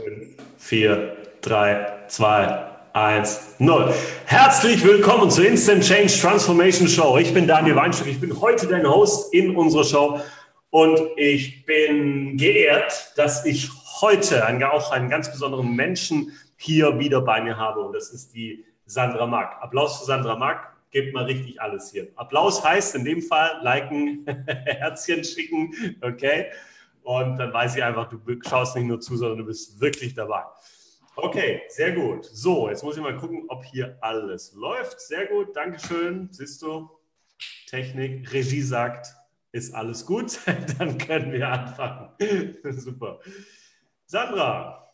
5, 4, 3, 2, 1, 0. Herzlich willkommen zur Instant Change Transformation Show. Ich bin Daniel Weinstock. Ich bin heute dein Host in unserer Show und ich bin geehrt, dass ich heute einen, auch einen ganz besonderen Menschen hier wieder bei mir habe und das ist die Sandra Mack. Applaus für Sandra Mack. Gebt mal richtig alles hier. Applaus heißt in dem Fall liken, Herzchen schicken, okay? Und dann weiß ich einfach, du schaust nicht nur zu, sondern du bist wirklich dabei. Okay, sehr gut. So, jetzt muss ich mal gucken, ob hier alles läuft. Sehr gut, Dankeschön. Siehst du, Technik, Regie sagt, ist alles gut. Dann können wir anfangen. Super. Sandra,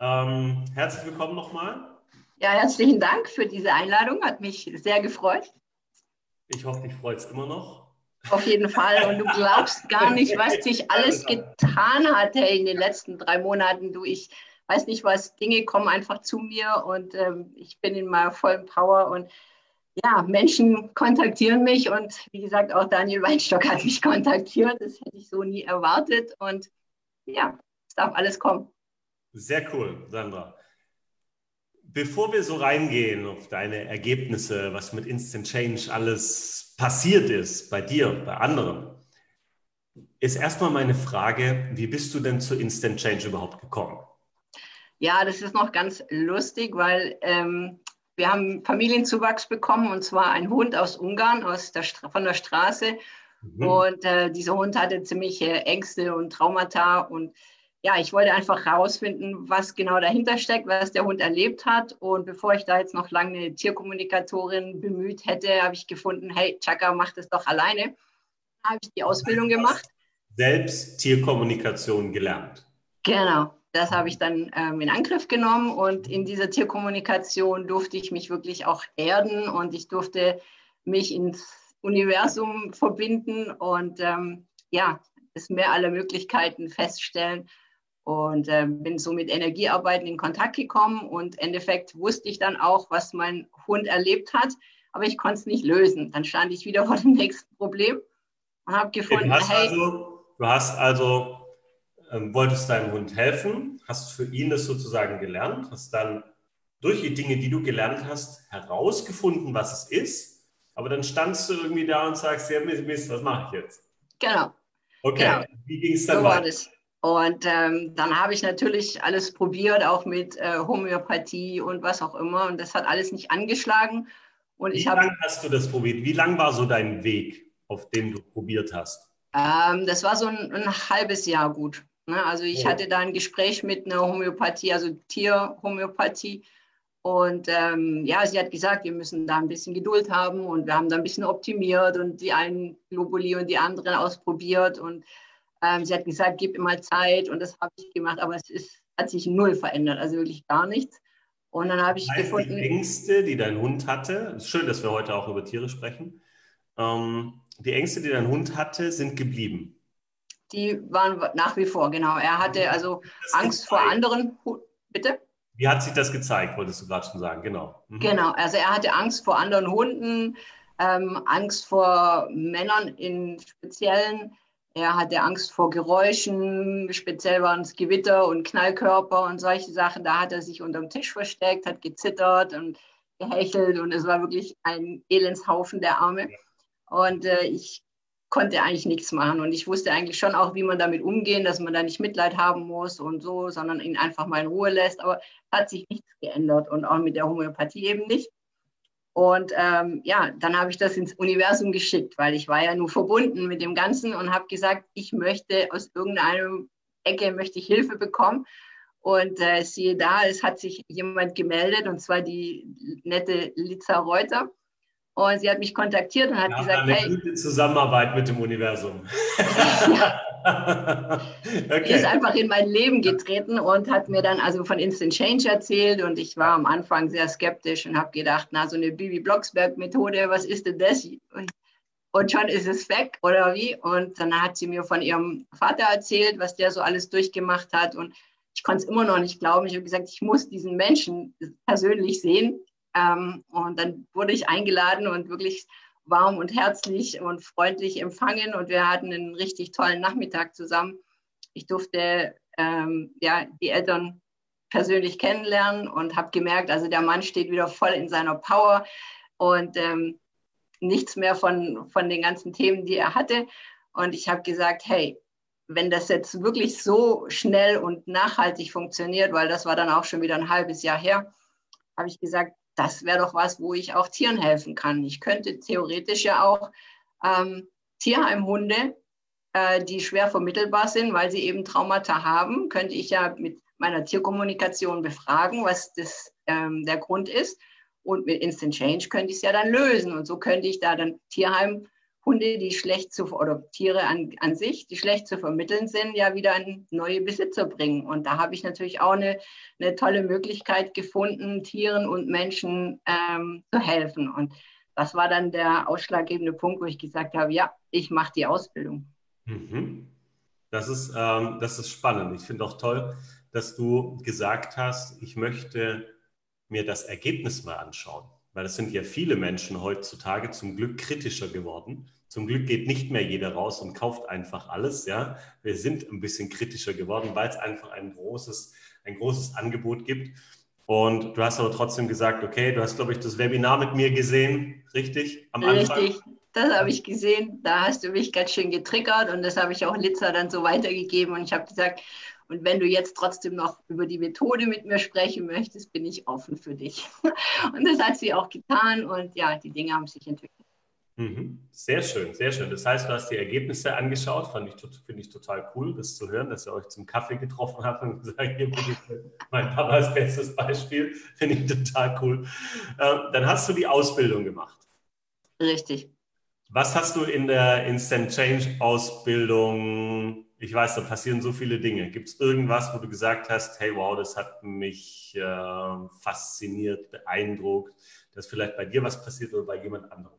ähm, herzlich willkommen nochmal. Ja, herzlichen Dank für diese Einladung. Hat mich sehr gefreut. Ich hoffe, dich freut es immer noch. Auf jeden Fall. Und du glaubst gar nicht, was sich alles getan hat hey, in den letzten drei Monaten. Du, ich weiß nicht was, Dinge kommen einfach zu mir und ähm, ich bin in meiner vollen Power und ja, Menschen kontaktieren mich und wie gesagt, auch Daniel Weinstock hat mich kontaktiert. Das hätte ich so nie erwartet und ja, es darf alles kommen. Sehr cool, Sandra. Bevor wir so reingehen auf deine Ergebnisse, was mit Instant Change alles passiert ist bei dir, bei anderen, ist erstmal meine Frage, wie bist du denn zu Instant Change überhaupt gekommen? Ja, das ist noch ganz lustig, weil ähm, wir haben Familienzuwachs bekommen und zwar ein Hund aus Ungarn, aus der von der Straße. Mhm. Und äh, dieser Hund hatte ziemliche Ängste und Traumata und ja, ich wollte einfach herausfinden, was genau dahinter steckt, was der Hund erlebt hat. Und bevor ich da jetzt noch lange eine Tierkommunikatorin bemüht hätte, habe ich gefunden, hey, Chaka, mach das doch alleine. Da habe ich die Ausbildung gemacht. Selbst Tierkommunikation gelernt. Genau, das habe ich dann ähm, in Angriff genommen und in dieser Tierkommunikation durfte ich mich wirklich auch erden und ich durfte mich ins Universum verbinden und ähm, ja, es mehr aller Möglichkeiten feststellen und äh, bin so mit Energiearbeiten in Kontakt gekommen und im Endeffekt wusste ich dann auch, was mein Hund erlebt hat, aber ich konnte es nicht lösen. Dann stand ich wieder vor dem nächsten Problem und habe gefunden, du hast hey, also, du hast also ähm, wolltest deinem Hund helfen, hast für ihn das sozusagen gelernt, hast dann durch die Dinge, die du gelernt hast, herausgefunden, was es ist, aber dann standst du irgendwie da und sagst, ja Mist, was mache ich jetzt? Genau. Okay, genau. wie ging es dann so weiter? Und ähm, dann habe ich natürlich alles probiert, auch mit äh, Homöopathie und was auch immer. Und das hat alles nicht angeschlagen. Und Wie lange hast du das probiert? Wie lang war so dein Weg, auf dem du probiert hast? Ähm, das war so ein, ein, halbes Jahr gut. Ne? Also ich oh. hatte da ein Gespräch mit einer Homöopathie, also Tierhomöopathie. Und ähm, ja, sie hat gesagt, wir müssen da ein bisschen Geduld haben und wir haben da ein bisschen optimiert und die einen Globuli und die anderen ausprobiert und ähm, sie hat gesagt, gib mal Zeit und das habe ich gemacht, aber es ist, hat sich null verändert, also wirklich gar nichts. Und dann habe ich heißt, gefunden. Die Ängste, die dein Hund hatte, ist schön, dass wir heute auch über Tiere sprechen. Ähm, die Ängste, die dein Hund hatte, sind geblieben. Die waren nach wie vor, genau. Er hatte also Angst gezeigt? vor anderen. Bitte? Wie hat sich das gezeigt, wolltest du gerade schon sagen, genau. Mhm. Genau, also er hatte Angst vor anderen Hunden, ähm, Angst vor Männern in speziellen er hatte Angst vor Geräuschen, speziell waren es Gewitter und Knallkörper und solche Sachen. Da hat er sich unterm Tisch versteckt, hat gezittert und gehechelt und es war wirklich ein Elendshaufen der Arme. Und äh, ich konnte eigentlich nichts machen und ich wusste eigentlich schon auch, wie man damit umgehen, dass man da nicht Mitleid haben muss und so, sondern ihn einfach mal in Ruhe lässt. Aber es hat sich nichts geändert und auch mit der Homöopathie eben nicht. Und ähm, ja, dann habe ich das ins Universum geschickt, weil ich war ja nur verbunden mit dem Ganzen und habe gesagt, ich möchte aus irgendeiner Ecke möchte ich Hilfe bekommen. Und äh, siehe da, es hat sich jemand gemeldet, und zwar die nette Liza Reuter. Und sie hat mich kontaktiert und hat ja, gesagt, eine hey, gute Zusammenarbeit mit dem Universum. ja. okay. Die ist einfach in mein Leben getreten und hat mir dann also von Instant Change erzählt und ich war am Anfang sehr skeptisch und habe gedacht, na so eine Bibi Blocksberg Methode, was ist denn das? Und schon ist es weg oder wie? Und dann hat sie mir von ihrem Vater erzählt, was der so alles durchgemacht hat und ich konnte es immer noch nicht glauben. Ich habe gesagt, ich muss diesen Menschen persönlich sehen. Ähm, und dann wurde ich eingeladen und wirklich warm und herzlich und freundlich empfangen und wir hatten einen richtig tollen Nachmittag zusammen. Ich durfte ähm, ja, die Eltern persönlich kennenlernen und habe gemerkt, also der Mann steht wieder voll in seiner Power und ähm, nichts mehr von, von den ganzen Themen, die er hatte. Und ich habe gesagt, hey, wenn das jetzt wirklich so schnell und nachhaltig funktioniert, weil das war dann auch schon wieder ein halbes Jahr her, habe ich gesagt, das wäre doch was, wo ich auch Tieren helfen kann. Ich könnte theoretisch ja auch ähm, Tierheimhunde, äh, die schwer vermittelbar sind, weil sie eben Traumata haben, könnte ich ja mit meiner Tierkommunikation befragen, was das, ähm, der Grund ist. Und mit Instant Change könnte ich es ja dann lösen. Und so könnte ich da dann Tierheim Hunde, die schlecht zu, oder Tiere an, an sich, die schlecht zu vermitteln sind, ja wieder an neue Besitzer bringen. Und da habe ich natürlich auch eine, eine tolle Möglichkeit gefunden, Tieren und Menschen ähm, zu helfen. Und das war dann der ausschlaggebende Punkt, wo ich gesagt habe, ja, ich mache die Ausbildung. Mhm. Das, ist, ähm, das ist spannend. Ich finde auch toll, dass du gesagt hast, ich möchte mir das Ergebnis mal anschauen weil es sind ja viele Menschen heutzutage zum Glück kritischer geworden. Zum Glück geht nicht mehr jeder raus und kauft einfach alles. Ja, wir sind ein bisschen kritischer geworden, weil es einfach ein großes, ein großes Angebot gibt. Und du hast aber trotzdem gesagt, okay, du hast, glaube ich, das Webinar mit mir gesehen, richtig? Am Anfang. Richtig, das habe ich gesehen. Da hast du mich ganz schön getriggert und das habe ich auch Litzer dann so weitergegeben. Und ich habe gesagt, und wenn du jetzt trotzdem noch über die Methode mit mir sprechen möchtest, bin ich offen für dich. Und das hat sie auch getan und ja, die Dinge haben sich entwickelt. Mhm. Sehr schön, sehr schön. Das heißt, du hast die Ergebnisse angeschaut, fand ich, finde ich total cool, das zu hören, dass ihr euch zum Kaffee getroffen habt und gesagt, hier mein Papa als bestes Beispiel, finde ich total cool. Ähm, dann hast du die Ausbildung gemacht. Richtig. Was hast du in der Instant Change Ausbildung ich weiß, da passieren so viele Dinge. Gibt es irgendwas, wo du gesagt hast, hey, wow, das hat mich äh, fasziniert, beeindruckt, dass vielleicht bei dir was passiert oder bei jemand anderem?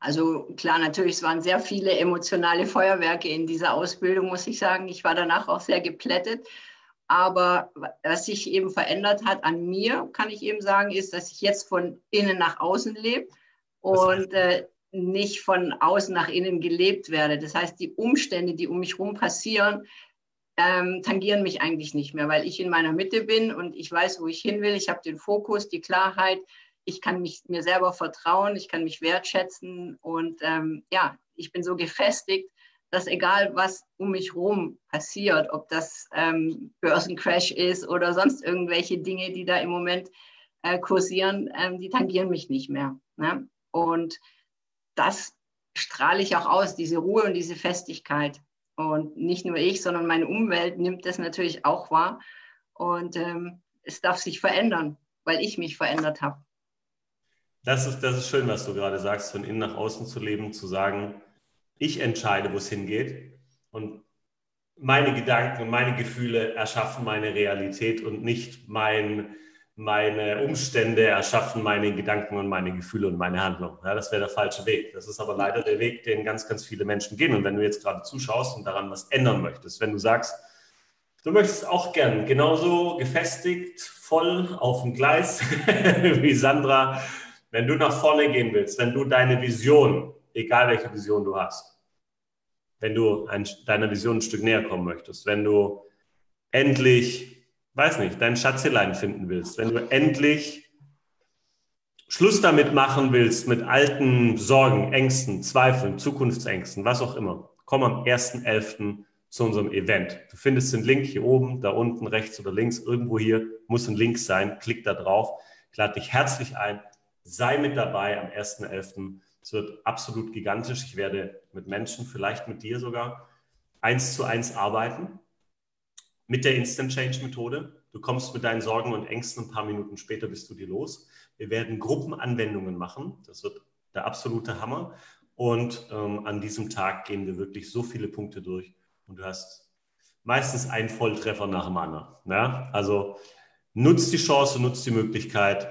Also klar, natürlich, es waren sehr viele emotionale Feuerwerke in dieser Ausbildung, muss ich sagen. Ich war danach auch sehr geplättet. Aber was sich eben verändert hat an mir, kann ich eben sagen, ist, dass ich jetzt von innen nach außen lebe. Und äh, nicht von außen nach innen gelebt werde. Das heißt, die Umstände, die um mich herum passieren, ähm, tangieren mich eigentlich nicht mehr, weil ich in meiner Mitte bin und ich weiß, wo ich hin will. Ich habe den Fokus, die Klarheit. Ich kann mich mir selber vertrauen, ich kann mich wertschätzen und ähm, ja, ich bin so gefestigt, dass egal was um mich herum passiert, ob das ähm, Börsencrash ist oder sonst irgendwelche Dinge, die da im Moment äh, kursieren, ähm, die tangieren mich nicht mehr. Ne? Und das strahle ich auch aus, diese Ruhe und diese Festigkeit. Und nicht nur ich, sondern meine Umwelt nimmt das natürlich auch wahr. Und ähm, es darf sich verändern, weil ich mich verändert habe. Das ist, das ist schön, was du gerade sagst, von innen nach außen zu leben, zu sagen, ich entscheide, wo es hingeht. Und meine Gedanken und meine Gefühle erschaffen meine Realität und nicht mein, meine Umstände erschaffen meine Gedanken und meine Gefühle und meine Handlung. Ja, das wäre der falsche Weg. Das ist aber leider der Weg, den ganz, ganz viele Menschen gehen. Und wenn du jetzt gerade zuschaust und daran was ändern möchtest, wenn du sagst, du möchtest auch gern genauso gefestigt, voll auf dem Gleis wie Sandra, wenn du nach vorne gehen willst, wenn du deine Vision, egal welche Vision du hast, wenn du ein, deiner Vision ein Stück näher kommen möchtest, wenn du endlich weiß nicht, dein Schatzelein finden willst, wenn du endlich Schluss damit machen willst mit alten Sorgen, Ängsten, Zweifeln, Zukunftsängsten, was auch immer, komm am 1.11. zu unserem Event. Du findest den Link hier oben, da unten, rechts oder links, irgendwo hier muss ein Link sein. Klick da drauf. Ich lade dich herzlich ein. Sei mit dabei am 1.11. Es wird absolut gigantisch. Ich werde mit Menschen, vielleicht mit dir sogar, eins zu eins arbeiten mit der Instant Change Methode. Du kommst mit deinen Sorgen und Ängsten ein paar Minuten später bist du dir los. Wir werden Gruppenanwendungen machen. Das wird der absolute Hammer. Und ähm, an diesem Tag gehen wir wirklich so viele Punkte durch und du hast meistens einen Volltreffer nach dem anderen. Ja? Also nutzt die Chance, nutzt die Möglichkeit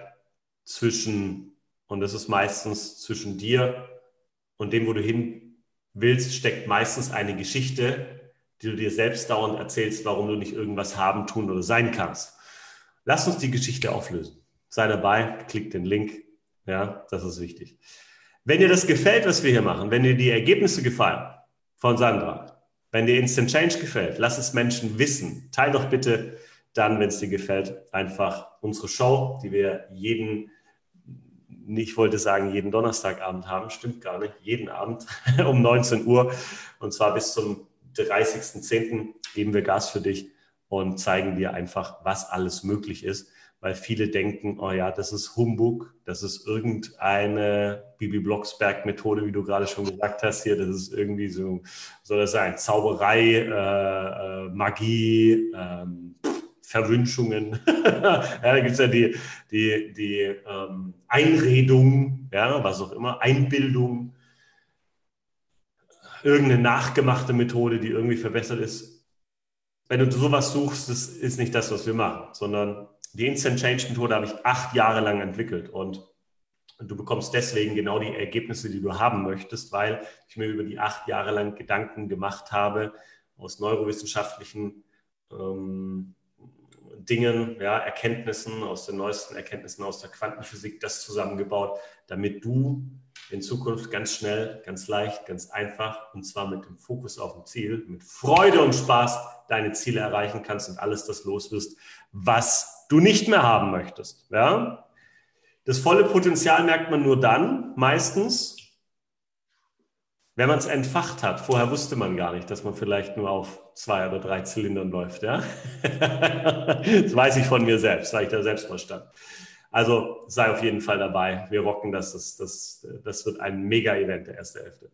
zwischen, und das ist meistens zwischen dir und dem, wo du hin willst, steckt meistens eine Geschichte, die du dir selbst dauernd erzählst, warum du nicht irgendwas haben, tun oder sein kannst. Lass uns die Geschichte auflösen. Sei dabei, klick den Link. Ja, das ist wichtig. Wenn dir das gefällt, was wir hier machen, wenn dir die Ergebnisse gefallen von Sandra, Wenn dir Instant Change gefällt, lass es Menschen wissen. Teil doch bitte dann, wenn es dir gefällt, einfach unsere Show, die wir jeden, ich wollte sagen, jeden Donnerstagabend haben, stimmt gar nicht, jeden Abend um 19 Uhr. Und zwar bis zum 30.10. geben wir Gas für dich und zeigen dir einfach, was alles möglich ist weil viele denken, oh ja, das ist Humbug, das ist irgendeine Bibi Blocksberg-Methode, wie du gerade schon gesagt hast hier, das ist irgendwie so, soll das sein, Zauberei, äh, äh, Magie, ähm, Verwünschungen. ja, da gibt es ja die, die, die ähm, Einredung, ja, was auch immer, Einbildung, irgendeine nachgemachte Methode, die irgendwie verbessert ist. Wenn du sowas suchst, das ist nicht das, was wir machen, sondern die Instant Change Methode habe ich acht Jahre lang entwickelt und du bekommst deswegen genau die Ergebnisse, die du haben möchtest, weil ich mir über die acht Jahre lang Gedanken gemacht habe aus neurowissenschaftlichen ähm, Dingen, ja, Erkenntnissen, aus den neuesten Erkenntnissen aus der Quantenphysik, das zusammengebaut, damit du in Zukunft ganz schnell, ganz leicht, ganz einfach und zwar mit dem Fokus auf dem Ziel, mit Freude und Spaß deine Ziele erreichen kannst und alles das los wirst, was du nicht mehr haben möchtest. Ja? Das volle Potenzial merkt man nur dann, meistens, wenn man es entfacht hat. Vorher wusste man gar nicht, dass man vielleicht nur auf zwei oder drei Zylindern läuft. Ja? das weiß ich von mir selbst, weil ich da selbst mal stand. Also sei auf jeden Fall dabei. Wir rocken das. Das, das, das wird ein Mega-Event, der erste Hälfte.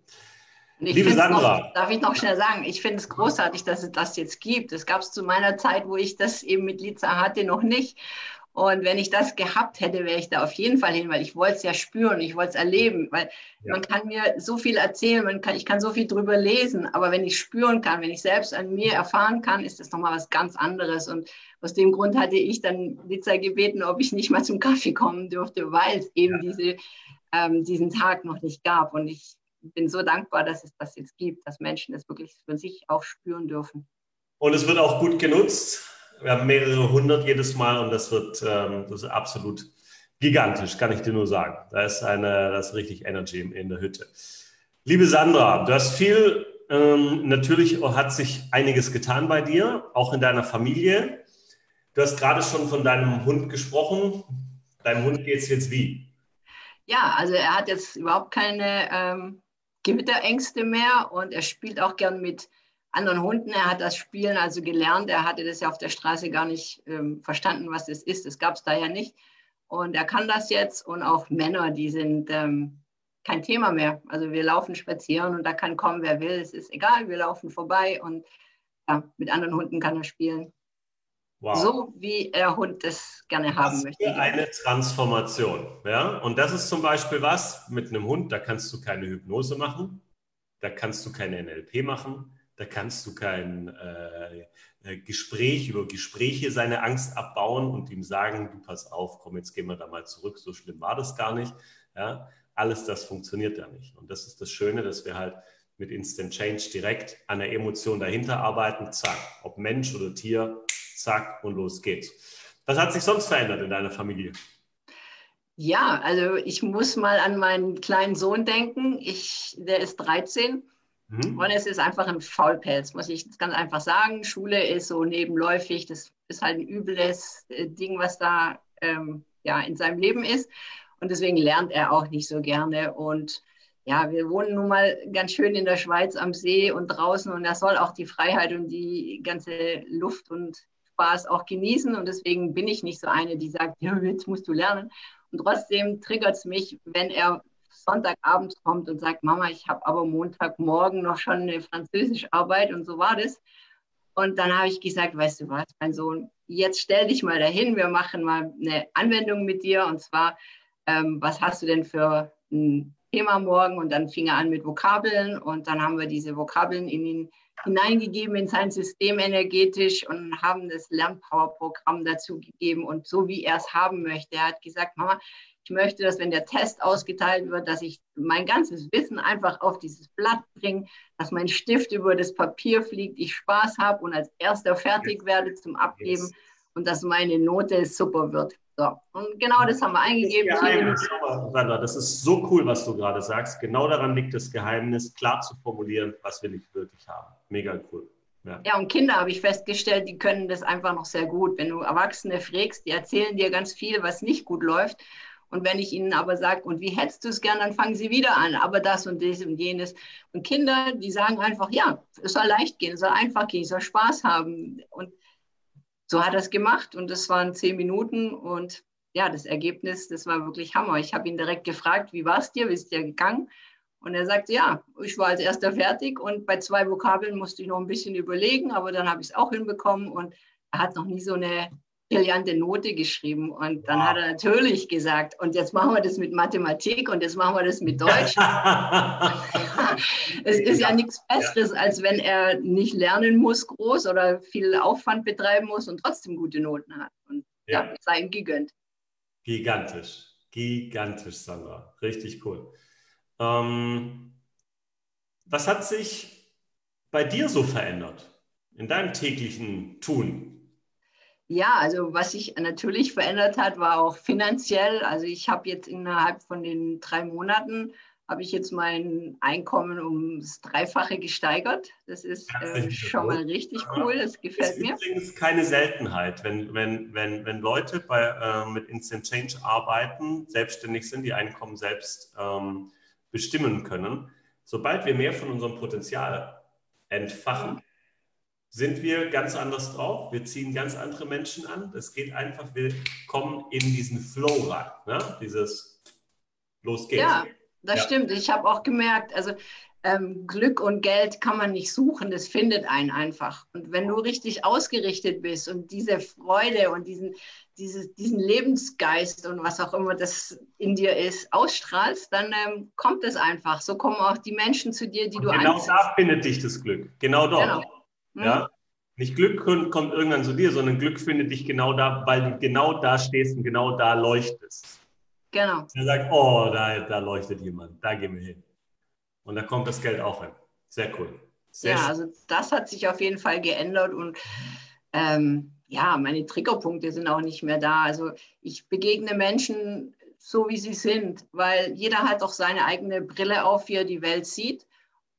Liebe Sandra. Noch, darf ich noch schnell sagen, ich finde es großartig, dass es das jetzt gibt. Es gab es zu meiner Zeit, wo ich das eben mit Liza hatte, noch nicht. Und wenn ich das gehabt hätte, wäre ich da auf jeden Fall hin, weil ich wollte es ja spüren, ich wollte es erleben, weil ja. man kann mir so viel erzählen, man kann, ich kann so viel drüber lesen, aber wenn ich spüren kann, wenn ich selbst an mir erfahren kann, ist das nochmal was ganz anderes. Und aus dem Grund hatte ich dann Liza gebeten, ob ich nicht mal zum Kaffee kommen dürfte, weil es eben ja. diese, ähm, diesen Tag noch nicht gab. Und ich bin so dankbar, dass es das jetzt gibt, dass Menschen das wirklich für sich auch spüren dürfen. Und es wird auch gut genutzt. Wir haben mehrere hundert jedes Mal und das wird ähm, das ist absolut gigantisch, kann ich dir nur sagen. Da ist eine, das ist richtig Energy in der Hütte. Liebe Sandra, du hast viel, ähm, natürlich hat sich einiges getan bei dir, auch in deiner Familie. Du hast gerade schon von deinem Hund gesprochen. Deinem Hund geht es jetzt wie? Ja, also er hat jetzt überhaupt keine ähm, Gewitterängste mehr und er spielt auch gern mit anderen Hunden. Er hat das Spielen also gelernt. Er hatte das ja auf der Straße gar nicht ähm, verstanden, was das ist. Das gab es da ja nicht. Und er kann das jetzt. Und auch Männer, die sind ähm, kein Thema mehr. Also wir laufen spazieren und da kann kommen, wer will. Es ist egal, wir laufen vorbei und ja, mit anderen Hunden kann er spielen. Wow. So wie der Hund das gerne haben möchte. Eine Transformation. Ja? Und das ist zum Beispiel was mit einem Hund, da kannst du keine Hypnose machen, da kannst du keine NLP machen, da kannst du kein äh, äh, Gespräch über Gespräche seine Angst abbauen und ihm sagen, du pass auf, komm, jetzt gehen wir da mal zurück, so schlimm war das gar nicht. Ja? Alles das funktioniert da nicht. Und das ist das Schöne, dass wir halt mit Instant Change direkt an der Emotion dahinter arbeiten, zack, ob Mensch oder Tier, zack und los geht's. Was hat sich sonst verändert in deiner Familie? Ja, also ich muss mal an meinen kleinen Sohn denken. Ich, der ist 13 mhm. und es ist einfach ein Faulpelz, muss ich ganz einfach sagen. Schule ist so nebenläufig, das ist halt ein übles äh, Ding, was da ähm, ja, in seinem Leben ist. Und deswegen lernt er auch nicht so gerne. Und ja, wir wohnen nun mal ganz schön in der Schweiz am See und draußen und er soll auch die Freiheit und die ganze Luft und Spaß auch genießen und deswegen bin ich nicht so eine, die sagt, ja, jetzt musst du lernen. Und trotzdem triggert es mich, wenn er Sonntagabend kommt und sagt, Mama, ich habe aber Montagmorgen noch schon eine Französischarbeit und so war das. Und dann habe ich gesagt, weißt du was, mein Sohn, jetzt stell dich mal dahin, wir machen mal eine Anwendung mit dir und zwar, ähm, was hast du denn für ein Thema morgen? Und dann fing er an mit Vokabeln und dann haben wir diese Vokabeln in ihn hineingegeben in sein System energetisch und haben das Lernpower-Programm dazu gegeben und so wie er es haben möchte. Er hat gesagt, Mama, ich möchte, dass wenn der Test ausgeteilt wird, dass ich mein ganzes Wissen einfach auf dieses Blatt bringe, dass mein Stift über das Papier fliegt, ich Spaß habe und als erster fertig werde zum Abgeben yes. und dass meine Note super wird. So, und genau das haben wir eingegeben. Das, Sandra, das ist so cool, was du gerade sagst. Genau daran liegt das Geheimnis, klar zu formulieren, was will ich wirklich haben. Mega cool. Ja. ja, und Kinder habe ich festgestellt, die können das einfach noch sehr gut. Wenn du Erwachsene fragst, die erzählen dir ganz viel, was nicht gut läuft. Und wenn ich ihnen aber sage, und wie hättest du es gern, dann fangen sie wieder an, aber das und das und jenes. Und Kinder, die sagen einfach, ja, es soll leicht gehen, es soll einfach gehen, es soll Spaß haben. Und so hat er es gemacht und das waren zehn Minuten und ja, das Ergebnis, das war wirklich Hammer. Ich habe ihn direkt gefragt, wie war es dir, wie ist dir gegangen? Und er sagte, ja, ich war als erster fertig und bei zwei Vokabeln musste ich noch ein bisschen überlegen, aber dann habe ich es auch hinbekommen und er hat noch nie so eine brillante Note geschrieben. Und dann wow. hat er natürlich gesagt, und jetzt machen wir das mit Mathematik und jetzt machen wir das mit Deutsch. es ist ja nichts Besseres, als wenn er nicht lernen muss groß oder viel Aufwand betreiben muss und trotzdem gute Noten hat. Und ja, ja sei ihm gegönnt. Gigantisch, gigantisch, Sandra. Richtig cool. Ähm, was hat sich bei dir so verändert in deinem täglichen Tun? Ja, also was sich natürlich verändert hat, war auch finanziell. Also ich habe jetzt innerhalb von den drei Monaten habe ich jetzt mein Einkommen ums Dreifache gesteigert. Das ist äh, schon mal richtig cool. Das gefällt mir. Das ist übrigens keine Seltenheit, wenn, wenn, wenn, wenn Leute bei, äh, mit Instant Change arbeiten, selbstständig sind, die Einkommen selbst ähm, bestimmen können. Sobald wir mehr von unserem Potenzial entfachen, sind wir ganz anders drauf. Wir ziehen ganz andere Menschen an. Es geht einfach, wir kommen in diesen Flow rein. Ne? Dieses Los geht's. Ja, das ja. stimmt. Ich habe auch gemerkt, also ähm, Glück und Geld kann man nicht suchen, das findet einen einfach. Und wenn du richtig ausgerichtet bist und diese Freude und diesen, dieses, diesen Lebensgeist und was auch immer das in dir ist, ausstrahlst, dann ähm, kommt es einfach. So kommen auch die Menschen zu dir, die und du Genau anziehst. da findet dich das Glück. Genau dort. Genau. Ja? Mhm. Nicht Glück kommt irgendwann zu dir, sondern Glück findet dich genau da, weil du genau da stehst und genau da leuchtest. Genau. Er sagt, oh, da, da leuchtet jemand, da gehen wir hin. Und da kommt das Geld auch hin. Sehr cool. Sehr ja, schön. also das hat sich auf jeden Fall geändert und ähm, ja, meine Triggerpunkte sind auch nicht mehr da. Also ich begegne Menschen so, wie sie sind, weil jeder hat doch seine eigene Brille auf, wie er die Welt sieht.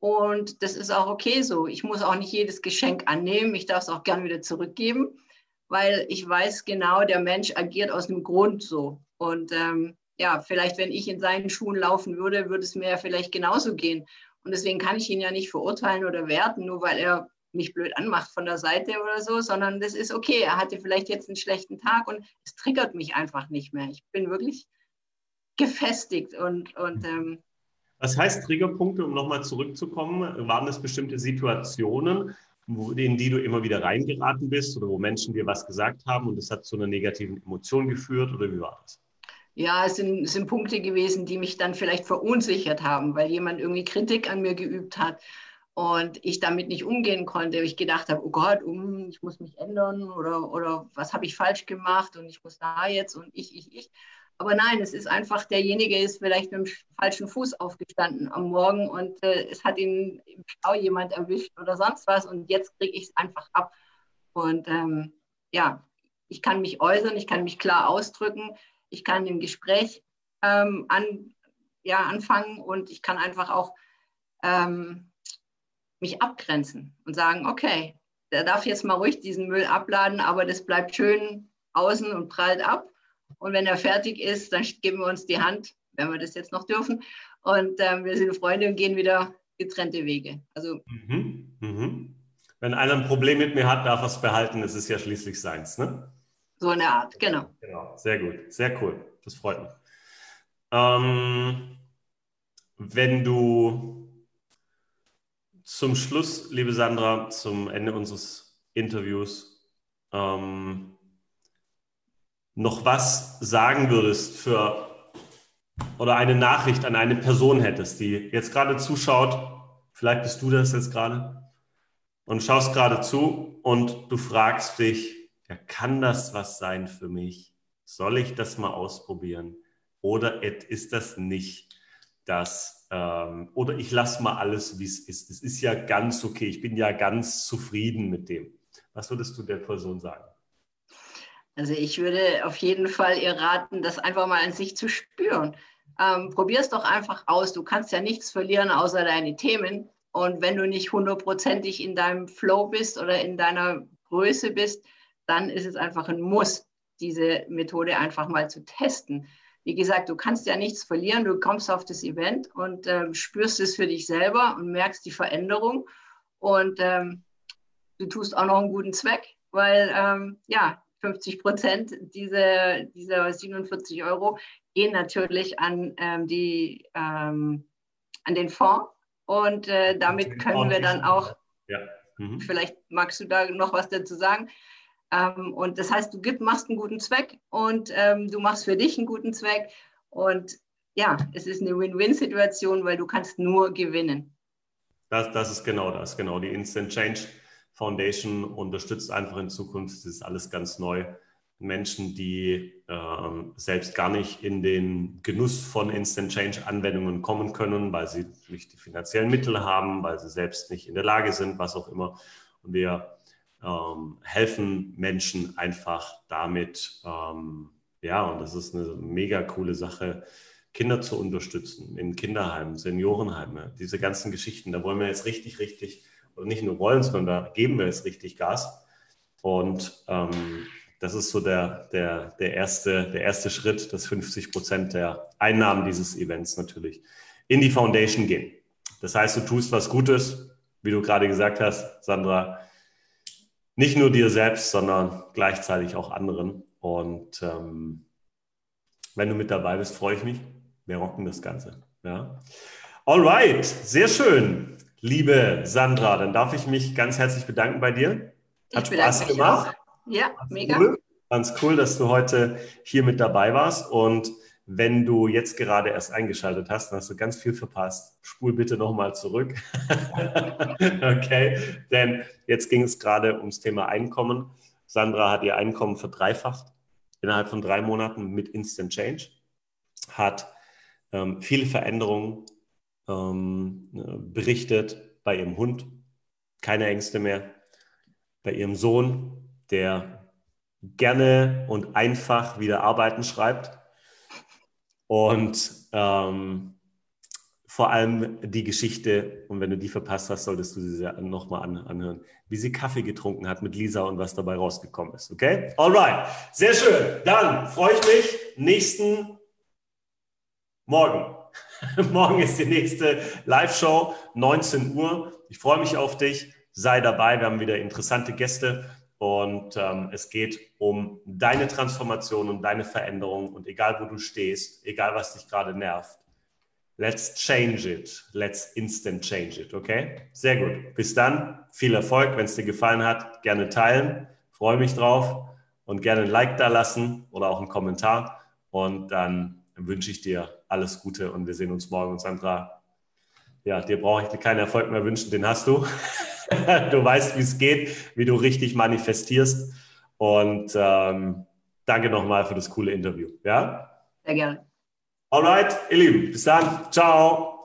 Und das ist auch okay so. Ich muss auch nicht jedes Geschenk annehmen. Ich darf es auch gern wieder zurückgeben, weil ich weiß genau, der Mensch agiert aus einem Grund so. Und ähm, ja, vielleicht, wenn ich in seinen Schuhen laufen würde, würde es mir ja vielleicht genauso gehen. Und deswegen kann ich ihn ja nicht verurteilen oder werten, nur weil er mich blöd anmacht von der Seite oder so, sondern das ist okay. Er hatte vielleicht jetzt einen schlechten Tag und es triggert mich einfach nicht mehr. Ich bin wirklich gefestigt und, und ähm, was heißt Triggerpunkte, um nochmal zurückzukommen? Waren das bestimmte Situationen, in die du immer wieder reingeraten bist oder wo Menschen dir was gesagt haben und es hat zu einer negativen Emotion geführt oder wie war das? Ja, es sind, es sind Punkte gewesen, die mich dann vielleicht verunsichert haben, weil jemand irgendwie Kritik an mir geübt hat und ich damit nicht umgehen konnte. Ich gedacht habe, oh Gott, ich muss mich ändern oder, oder was habe ich falsch gemacht und ich muss da jetzt und ich, ich, ich. Aber nein, es ist einfach, derjenige ist vielleicht mit dem falschen Fuß aufgestanden am Morgen und äh, es hat ihn im Stau jemand erwischt oder sonst was und jetzt kriege ich es einfach ab. Und ähm, ja, ich kann mich äußern, ich kann mich klar ausdrücken, ich kann im Gespräch ähm, an, ja, anfangen und ich kann einfach auch ähm, mich abgrenzen und sagen, okay, der darf jetzt mal ruhig diesen Müll abladen, aber das bleibt schön außen und prallt ab. Und wenn er fertig ist, dann geben wir uns die Hand, wenn wir das jetzt noch dürfen. Und ähm, wir sind Freunde und gehen wieder getrennte Wege. Also, mhm, mhm. Wenn einer ein Problem mit mir hat, darf er es behalten. Es ist ja schließlich seins. Ne? So eine Art, genau. Genau, sehr gut, sehr cool. Das freut mich. Ähm, wenn du zum Schluss, liebe Sandra, zum Ende unseres Interviews, ähm, noch was sagen würdest für oder eine Nachricht an eine Person hättest, die jetzt gerade zuschaut, vielleicht bist du das jetzt gerade und schaust gerade zu und du fragst dich, ja, kann das was sein für mich? Soll ich das mal ausprobieren? Oder ist das nicht das? Ähm, oder ich lasse mal alles, wie es ist. Es ist ja ganz okay. Ich bin ja ganz zufrieden mit dem. Was würdest du der Person sagen? Also ich würde auf jeden Fall ihr raten, das einfach mal an sich zu spüren. Ähm, Probier es doch einfach aus. Du kannst ja nichts verlieren außer deine Themen. Und wenn du nicht hundertprozentig in deinem Flow bist oder in deiner Größe bist, dann ist es einfach ein Muss, diese Methode einfach mal zu testen. Wie gesagt, du kannst ja nichts verlieren. Du kommst auf das Event und ähm, spürst es für dich selber und merkst die Veränderung. Und ähm, du tust auch noch einen guten Zweck, weil ähm, ja, 50 Prozent dieser, dieser 47 Euro gehen natürlich an, ähm, die, ähm, an den Fonds. Und äh, damit können wir dann auch, ja. mhm. vielleicht magst du da noch was dazu sagen. Ähm, und das heißt, du gib, machst einen guten Zweck und ähm, du machst für dich einen guten Zweck. Und ja, es ist eine Win-Win-Situation, weil du kannst nur gewinnen. Das, das ist genau das, genau. Die Instant Change Foundation unterstützt einfach in Zukunft, das ist alles ganz neu, Menschen, die äh, selbst gar nicht in den Genuss von Instant Change Anwendungen kommen können, weil sie nicht die finanziellen Mittel haben, weil sie selbst nicht in der Lage sind, was auch immer. Und wir ähm, helfen Menschen einfach damit, ähm, ja, und das ist eine mega coole Sache, Kinder zu unterstützen in Kinderheimen, Seniorenheime, diese ganzen Geschichten. Da wollen wir jetzt richtig, richtig, nicht nur wollen, sondern da geben wir jetzt richtig Gas. Und ähm, das ist so der, der, der, erste, der erste Schritt, dass 50 Prozent der Einnahmen dieses Events natürlich in die Foundation gehen. Das heißt, du tust was Gutes, wie du gerade gesagt hast, Sandra, nicht nur dir selbst, sondern gleichzeitig auch anderen. Und ähm, wenn du mit dabei bist, freue ich mich wir rocken das Ganze. Ja. Alright, sehr schön, liebe Sandra. Dann darf ich mich ganz herzlich bedanken bei dir. Hat Spaß gemacht. Auch. Ja, ganz mega. Cool. Ganz cool, dass du heute hier mit dabei warst. Und wenn du jetzt gerade erst eingeschaltet hast, dann hast du ganz viel verpasst. Spul bitte nochmal zurück. okay, denn jetzt ging es gerade ums Thema Einkommen. Sandra hat ihr Einkommen verdreifacht innerhalb von drei Monaten mit Instant Change, hat ähm, viele Veränderungen ähm, berichtet bei ihrem Hund, keine Ängste mehr, bei ihrem Sohn, der gerne und einfach wieder arbeiten schreibt und ähm, vor allem die Geschichte, und wenn du die verpasst hast, solltest du sie nochmal an, anhören, wie sie Kaffee getrunken hat mit Lisa und was dabei rausgekommen ist. Okay? Alright. Sehr schön. Dann freue ich mich. Nächsten Morgen. Morgen ist die nächste Live-Show, 19 Uhr. Ich freue mich auf dich. Sei dabei. Wir haben wieder interessante Gäste und ähm, es geht um deine Transformation und deine Veränderung. Und egal, wo du stehst, egal, was dich gerade nervt, let's change it. Let's instant change it. Okay? Sehr gut. Bis dann. Viel Erfolg. Wenn es dir gefallen hat, gerne teilen. Freue mich drauf und gerne ein Like da lassen oder auch einen Kommentar. Und dann wünsche ich dir alles Gute und wir sehen uns morgen. Und Sandra, ja, dir brauche ich keinen Erfolg mehr wünschen, den hast du. du weißt, wie es geht, wie du richtig manifestierst. Und ähm, danke nochmal für das coole Interview. Ja? Sehr gerne. Alright, ihr Lieben, bis dann. Ciao.